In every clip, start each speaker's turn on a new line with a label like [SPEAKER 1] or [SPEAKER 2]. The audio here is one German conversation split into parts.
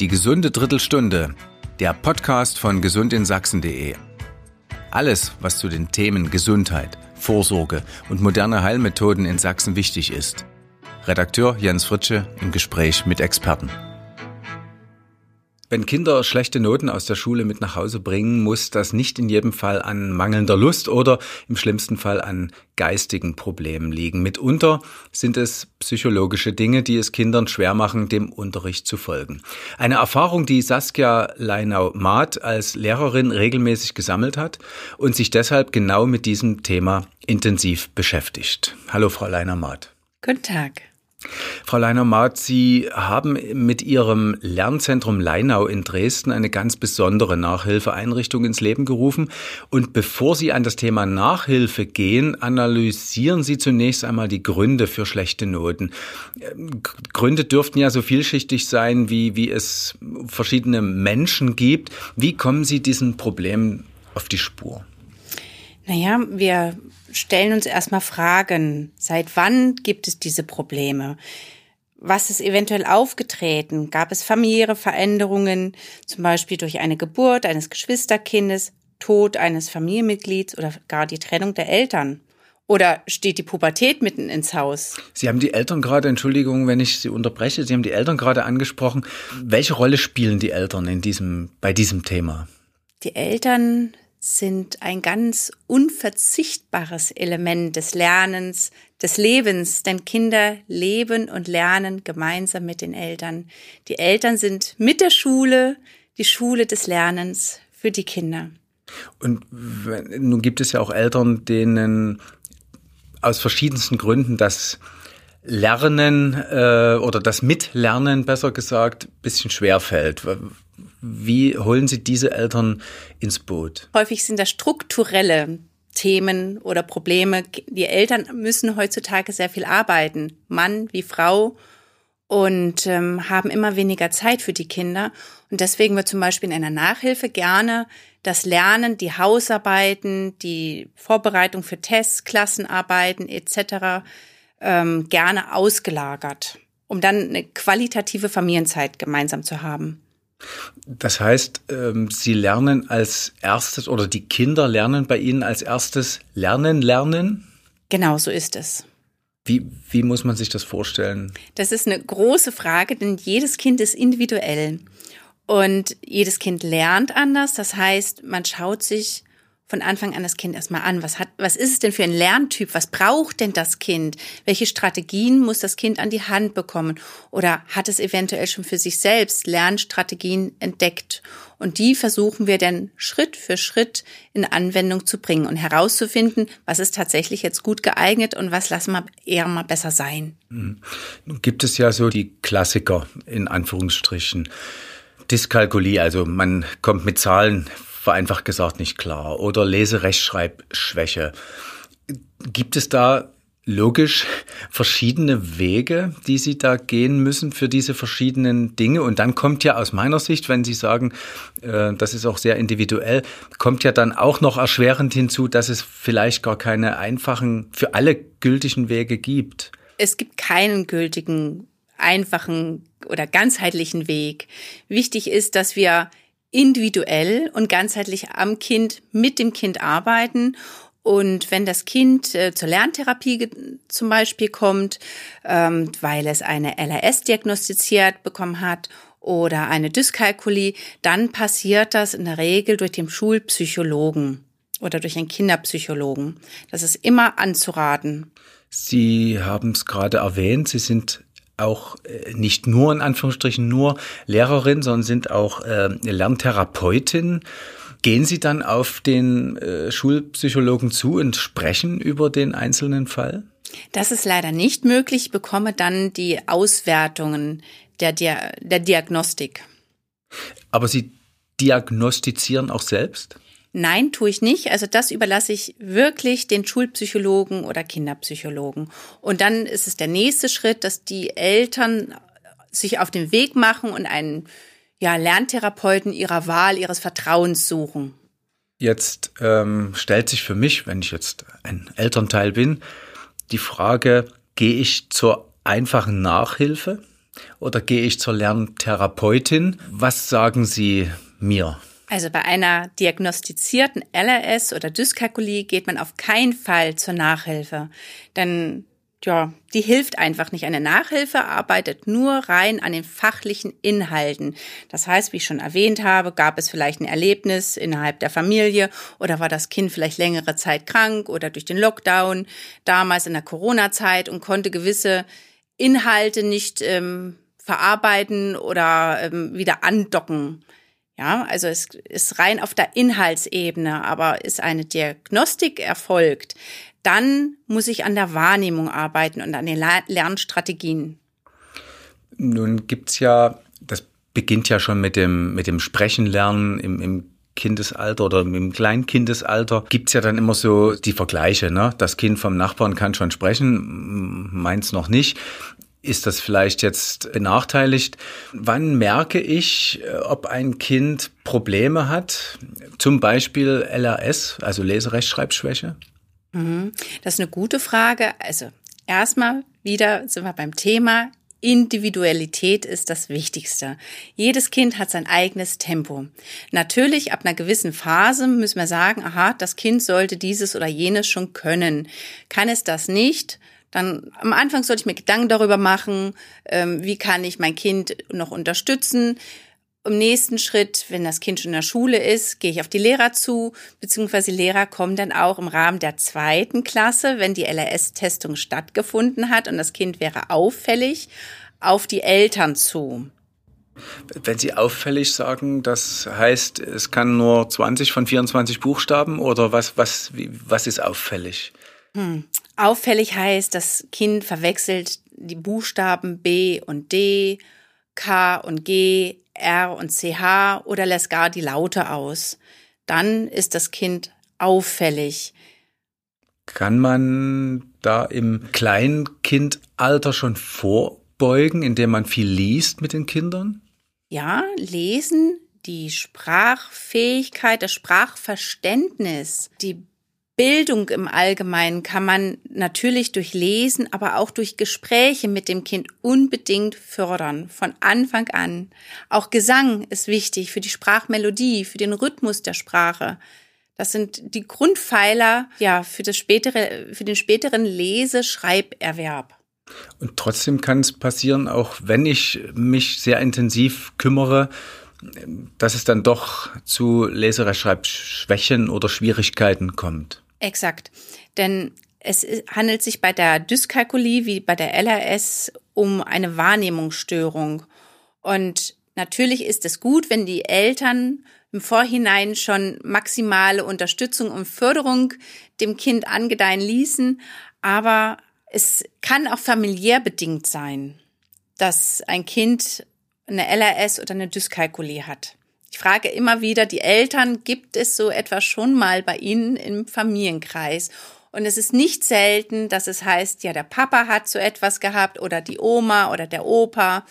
[SPEAKER 1] Die gesunde Drittelstunde, der Podcast von gesundinSachsen.de. Alles, was zu den Themen Gesundheit, Vorsorge und moderne Heilmethoden in Sachsen wichtig ist. Redakteur Jens Fritsche im Gespräch mit Experten. Wenn Kinder schlechte Noten aus der Schule mit nach Hause bringen, muss das nicht in jedem Fall an mangelnder Lust oder im schlimmsten Fall an geistigen Problemen liegen. Mitunter sind es psychologische Dinge, die es Kindern schwer machen, dem Unterricht zu folgen. Eine Erfahrung, die Saskia Leinau-Math als Lehrerin regelmäßig gesammelt hat und sich deshalb genau mit diesem Thema intensiv beschäftigt. Hallo, Frau Leinau-Math.
[SPEAKER 2] Guten Tag.
[SPEAKER 1] Frau Leiner-Maat, Sie haben mit Ihrem Lernzentrum Leinau in Dresden eine ganz besondere Nachhilfeeinrichtung ins Leben gerufen. Und bevor Sie an das Thema Nachhilfe gehen, analysieren Sie zunächst einmal die Gründe für schlechte Noten. Gründe dürften ja so vielschichtig sein, wie, wie es verschiedene Menschen gibt. Wie kommen Sie diesem Problem auf die Spur?
[SPEAKER 2] Naja, wir stellen uns erstmal Fragen. Seit wann gibt es diese Probleme? Was ist eventuell aufgetreten? Gab es familiäre Veränderungen, zum Beispiel durch eine Geburt eines Geschwisterkindes, Tod eines Familienmitglieds oder gar die Trennung der Eltern? Oder steht die Pubertät mitten ins Haus?
[SPEAKER 1] Sie haben die Eltern gerade, Entschuldigung, wenn ich Sie unterbreche, Sie haben die Eltern gerade angesprochen. Welche Rolle spielen die Eltern in diesem, bei diesem Thema?
[SPEAKER 2] Die Eltern sind ein ganz unverzichtbares Element des Lernens, des Lebens, denn Kinder leben und lernen gemeinsam mit den Eltern. Die Eltern sind mit der Schule die Schule des Lernens für die Kinder.
[SPEAKER 1] Und nun gibt es ja auch Eltern, denen aus verschiedensten Gründen das Lernen äh, oder das Mitlernen, besser gesagt, bisschen schwer fällt. Wie holen Sie diese Eltern ins Boot?
[SPEAKER 2] Häufig sind das strukturelle Themen oder Probleme. Die Eltern müssen heutzutage sehr viel arbeiten, Mann wie Frau, und ähm, haben immer weniger Zeit für die Kinder. Und deswegen wird zum Beispiel in einer Nachhilfe gerne das Lernen, die Hausarbeiten, die Vorbereitung für Tests, Klassenarbeiten etc. Ähm, gerne ausgelagert, um dann eine qualitative Familienzeit gemeinsam zu haben.
[SPEAKER 1] Das heißt, ähm, Sie lernen als erstes oder die Kinder lernen bei Ihnen als erstes Lernen, Lernen?
[SPEAKER 2] Genau, so ist es.
[SPEAKER 1] Wie, wie muss man sich das vorstellen?
[SPEAKER 2] Das ist eine große Frage, denn jedes Kind ist individuell. Und jedes Kind lernt anders. Das heißt, man schaut sich von Anfang an das Kind erstmal an. Was hat, was ist es denn für ein Lerntyp? Was braucht denn das Kind? Welche Strategien muss das Kind an die Hand bekommen? Oder hat es eventuell schon für sich selbst Lernstrategien entdeckt? Und die versuchen wir dann Schritt für Schritt in Anwendung zu bringen und herauszufinden, was ist tatsächlich jetzt gut geeignet und was lassen wir eher mal besser sein.
[SPEAKER 1] Mhm. Nun gibt es ja so die Klassiker in Anführungsstrichen. Dyskalkulie, also man kommt mit Zahlen vereinfacht gesagt nicht klar oder Leserechtschreibschwäche. Gibt es da logisch verschiedene Wege, die Sie da gehen müssen für diese verschiedenen Dinge. Und dann kommt ja aus meiner Sicht, wenn Sie sagen, äh, das ist auch sehr individuell, kommt ja dann auch noch erschwerend hinzu, dass es vielleicht gar keine einfachen, für alle gültigen Wege gibt.
[SPEAKER 2] Es gibt keinen gültigen, einfachen oder ganzheitlichen Weg. Wichtig ist, dass wir individuell und ganzheitlich am Kind, mit dem Kind arbeiten. Und wenn das Kind äh, zur Lerntherapie zum Beispiel kommt, ähm, weil es eine LRS diagnostiziert bekommen hat oder eine Dyskalkulie, dann passiert das in der Regel durch den Schulpsychologen oder durch einen Kinderpsychologen. Das ist immer anzuraten.
[SPEAKER 1] Sie haben es gerade erwähnt, Sie sind auch äh, nicht nur in Anführungsstrichen nur Lehrerin, sondern sind auch äh, Lerntherapeutin. Gehen Sie dann auf den äh, Schulpsychologen zu und sprechen über den einzelnen Fall?
[SPEAKER 2] Das ist leider nicht möglich. Ich bekomme dann die Auswertungen der, der, der Diagnostik.
[SPEAKER 1] Aber Sie diagnostizieren auch selbst?
[SPEAKER 2] Nein, tue ich nicht. Also das überlasse ich wirklich den Schulpsychologen oder Kinderpsychologen. Und dann ist es der nächste Schritt, dass die Eltern sich auf den Weg machen und einen ja, Lerntherapeuten ihrer Wahl, ihres Vertrauens suchen.
[SPEAKER 1] Jetzt ähm, stellt sich für mich, wenn ich jetzt ein Elternteil bin, die Frage, gehe ich zur einfachen Nachhilfe Oder gehe ich zur Lerntherapeutin? Was sagen Sie mir?
[SPEAKER 2] Also bei einer diagnostizierten LRS oder Dyskalkulie geht man auf keinen Fall zur Nachhilfe. Denn ja, die hilft einfach nicht. Eine Nachhilfe arbeitet nur rein an den fachlichen Inhalten. Das heißt, wie ich schon erwähnt habe, gab es vielleicht ein Erlebnis innerhalb der Familie oder war das Kind vielleicht längere Zeit krank oder durch den Lockdown damals in der Corona-Zeit und konnte gewisse Inhalte nicht ähm, verarbeiten oder ähm, wieder andocken. Ja, also es ist rein auf der Inhaltsebene, aber ist eine Diagnostik erfolgt, dann muss ich an der Wahrnehmung arbeiten und an den Lernstrategien.
[SPEAKER 1] Nun gibt's ja, das beginnt ja schon mit dem, mit dem Sprechenlernen im, im Kindesalter oder im Kleinkindesalter gibt's ja dann immer so die Vergleiche. Ne? Das Kind vom Nachbarn kann schon sprechen, meins noch nicht. Ist das vielleicht jetzt benachteiligt? Wann merke ich, äh, ob ein Kind Probleme hat? Zum Beispiel LRS, also Leserechtschreibschwäche?
[SPEAKER 2] Mhm. Das ist eine gute Frage. Also erstmal wieder sind wir beim Thema. Individualität ist das Wichtigste. Jedes Kind hat sein eigenes Tempo. Natürlich, ab einer gewissen Phase müssen wir sagen, aha, das Kind sollte dieses oder jenes schon können. Kann es das nicht? Dann am Anfang sollte ich mir Gedanken darüber machen, ähm, wie kann ich mein Kind noch unterstützen. Im nächsten Schritt, wenn das Kind schon in der Schule ist, gehe ich auf die Lehrer zu, beziehungsweise Lehrer kommen dann auch im Rahmen der zweiten Klasse, wenn die LRS-Testung stattgefunden hat und das Kind wäre auffällig, auf die Eltern zu.
[SPEAKER 1] Wenn Sie auffällig sagen, das heißt, es kann nur 20 von 24 Buchstaben oder was, was, was ist auffällig?
[SPEAKER 2] Hm. Auffällig heißt, das Kind verwechselt die Buchstaben B und D, K und G, R und CH oder lässt gar die Laute aus. Dann ist das Kind auffällig.
[SPEAKER 1] Kann man da im Kleinkindalter schon vorbeugen, indem man viel liest mit den Kindern?
[SPEAKER 2] Ja, lesen, die Sprachfähigkeit, das Sprachverständnis, die Bildung im Allgemeinen kann man natürlich durch Lesen, aber auch durch Gespräche mit dem Kind unbedingt fördern, von Anfang an. Auch Gesang ist wichtig für die Sprachmelodie, für den Rhythmus der Sprache. Das sind die Grundpfeiler, ja, für das spätere, für den späteren Lese-Schreiberwerb.
[SPEAKER 1] Und trotzdem kann es passieren, auch wenn ich mich sehr intensiv kümmere, dass es dann doch zu Leserechtschreibschwächen oder Schwierigkeiten kommt.
[SPEAKER 2] Exakt. Denn es handelt sich bei der Dyskalkulie wie bei der LRS um eine Wahrnehmungsstörung. Und natürlich ist es gut, wenn die Eltern im Vorhinein schon maximale Unterstützung und Förderung dem Kind angedeihen ließen. Aber es kann auch familiär bedingt sein, dass ein Kind eine LRS oder eine Dyskalkulie hat. Ich frage immer wieder die Eltern, gibt es so etwas schon mal bei Ihnen im Familienkreis? Und es ist nicht selten, dass es heißt, ja, der Papa hat so etwas gehabt oder die Oma oder der Opa.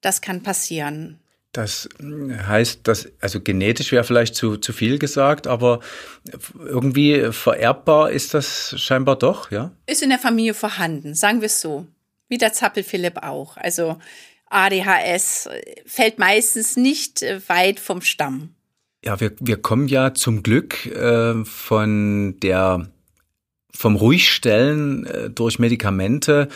[SPEAKER 2] Das kann passieren.
[SPEAKER 1] Das heißt, dass, also genetisch wäre vielleicht zu, zu viel gesagt, aber irgendwie vererbbar ist das scheinbar doch, ja?
[SPEAKER 2] Ist in der Familie vorhanden, sagen wir es so. Wie der Zappel Philipp auch. Also ADHS fällt meistens nicht äh, weit vom Stamm.
[SPEAKER 1] Ja, wir, wir kommen ja zum Glück äh, von der vom Ruhigstellen äh, durch Medikamente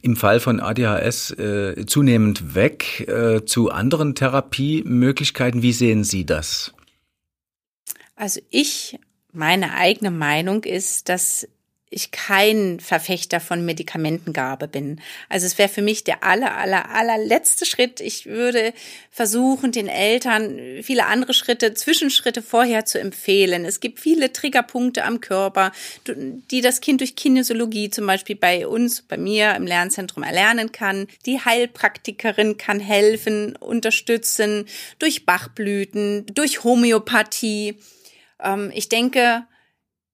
[SPEAKER 1] im Fall von ADHS äh, zunehmend weg äh, zu anderen Therapiemöglichkeiten. Wie sehen Sie das?
[SPEAKER 2] Also ich, meine eigene Meinung ist, dass ich kein Verfechter von Medikamentengabe bin. Also es wäre für mich der aller, aller, allerletzte Schritt. Ich würde versuchen, den Eltern viele andere Schritte, Zwischenschritte vorher zu empfehlen. Es gibt viele Triggerpunkte am Körper, die das Kind durch Kinesiologie zum Beispiel bei uns, bei mir im Lernzentrum erlernen kann. Die Heilpraktikerin kann helfen, unterstützen durch Bachblüten, durch Homöopathie. Ähm, ich denke,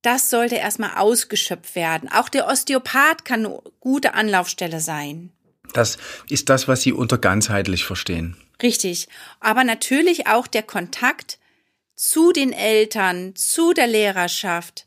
[SPEAKER 2] das sollte erstmal ausgeschöpft werden. Auch der Osteopath kann eine gute Anlaufstelle sein.
[SPEAKER 1] Das ist das, was Sie unter ganzheitlich verstehen.
[SPEAKER 2] Richtig. Aber natürlich auch der Kontakt zu den Eltern, zu der Lehrerschaft,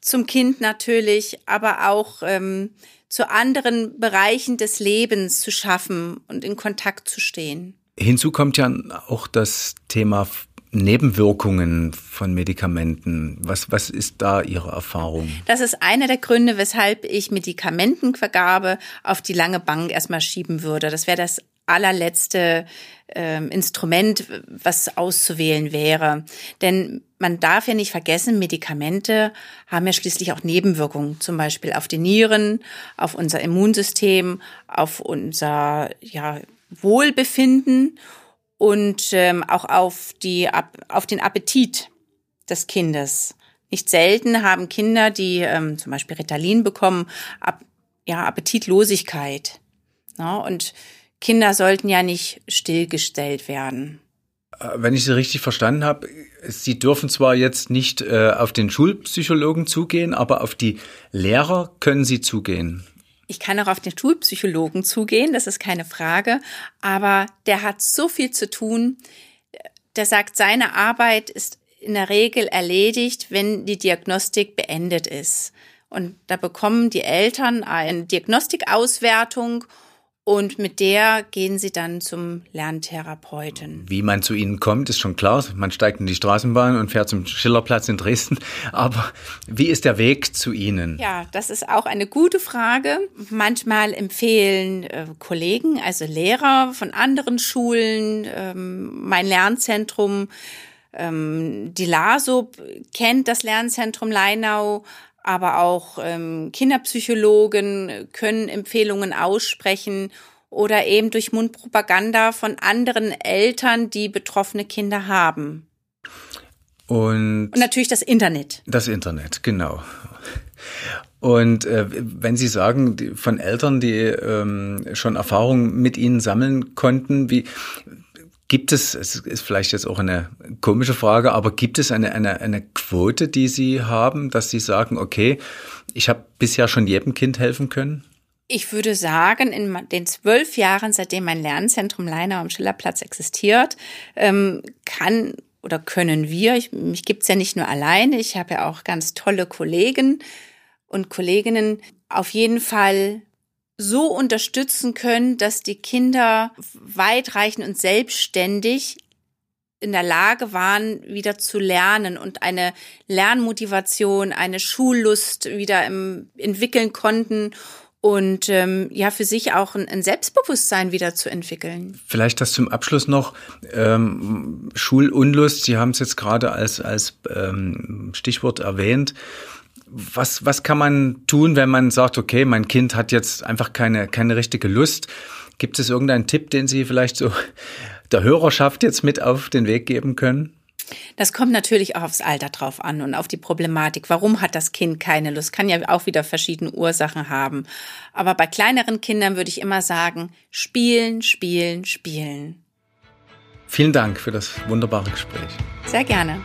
[SPEAKER 2] zum Kind natürlich, aber auch ähm, zu anderen Bereichen des Lebens zu schaffen und in Kontakt zu stehen.
[SPEAKER 1] Hinzu kommt ja auch das Thema Nebenwirkungen von Medikamenten. Was, was ist da Ihre Erfahrung?
[SPEAKER 2] Das ist einer der Gründe, weshalb ich Medikamentenvergabe auf die lange Bank erstmal schieben würde. Das wäre das allerletzte ähm, Instrument, was auszuwählen wäre. Denn man darf ja nicht vergessen, Medikamente haben ja schließlich auch Nebenwirkungen, zum Beispiel auf die Nieren, auf unser Immunsystem, auf unser ja, Wohlbefinden und ähm, auch auf, die, auf den Appetit des Kindes. Nicht selten haben Kinder, die ähm, zum Beispiel Ritalin bekommen, ab, ja, Appetitlosigkeit. Ja, und Kinder sollten ja nicht stillgestellt werden.
[SPEAKER 1] Äh, wenn ich Sie richtig verstanden habe, Sie dürfen zwar jetzt nicht äh, auf den Schulpsychologen zugehen, aber auf die Lehrer können Sie zugehen.
[SPEAKER 2] Ich kann auch auf den Schulpsychologen zugehen, das ist keine Frage, aber der hat so viel zu tun. Der sagt, seine Arbeit ist in der Regel erledigt, wenn die Diagnostik beendet ist. Und da bekommen die Eltern eine Diagnostikauswertung und mit der gehen sie dann zum Lerntherapeuten.
[SPEAKER 1] Wie man zu ihnen kommt, ist schon klar. Man steigt in die Straßenbahn und fährt zum Schillerplatz in Dresden. Aber wie ist der Weg zu ihnen?
[SPEAKER 2] Ja, das ist auch eine gute Frage. Manchmal empfehlen äh, Kollegen, also Lehrer von anderen Schulen, ähm, mein Lernzentrum, ähm, die LASUB kennt das Lernzentrum Leinau, aber auch ähm, Kinderpsychologen können Empfehlungen aussprechen oder eben durch Mundpropaganda von anderen Eltern, die betroffene Kinder haben. Und, Und natürlich das Internet.
[SPEAKER 1] Das Internet, genau. Und äh, wenn Sie sagen, die, von Eltern, die ähm, schon Erfahrungen mit Ihnen sammeln konnten, wie Gibt es, es ist vielleicht jetzt auch eine komische Frage, aber gibt es eine, eine, eine Quote, die Sie haben, dass Sie sagen, okay, ich habe bisher schon jedem Kind helfen können?
[SPEAKER 2] Ich würde sagen, in den zwölf Jahren, seitdem mein Lernzentrum Leiner am Schillerplatz existiert, ähm, kann oder können wir, ich, mich gibt's ja nicht nur alleine, ich habe ja auch ganz tolle Kollegen und Kolleginnen, auf jeden Fall so unterstützen können, dass die Kinder weitreichend und selbstständig in der Lage waren, wieder zu lernen und eine Lernmotivation, eine Schullust wieder im, entwickeln konnten und ähm, ja für sich auch ein, ein, Selbstbewusstsein wieder zu entwickeln.
[SPEAKER 1] Vielleicht das zum Abschluss noch ähm, Schulunlust. Sie haben es jetzt gerade als als ähm, Stichwort erwähnt was, was kann man tun, wenn man sagt, okay, mein Kind hat jetzt einfach keine, keine richtige Lust? Gibt es irgendeinen Tipp, den Sie vielleicht so der Hörerschaft jetzt mit auf den Weg geben können?
[SPEAKER 2] Das kommt natürlich auch aufs Alter drauf an und auf die Problematik. Warum hat das Kind keine Lust? Kann ja auch wieder verschiedene Ursachen haben. Aber bei kleineren Kindern würde ich immer sagen, spielen, spielen, spielen.
[SPEAKER 1] Vielen Dank für das wunderbare Gespräch.
[SPEAKER 2] Sehr gerne.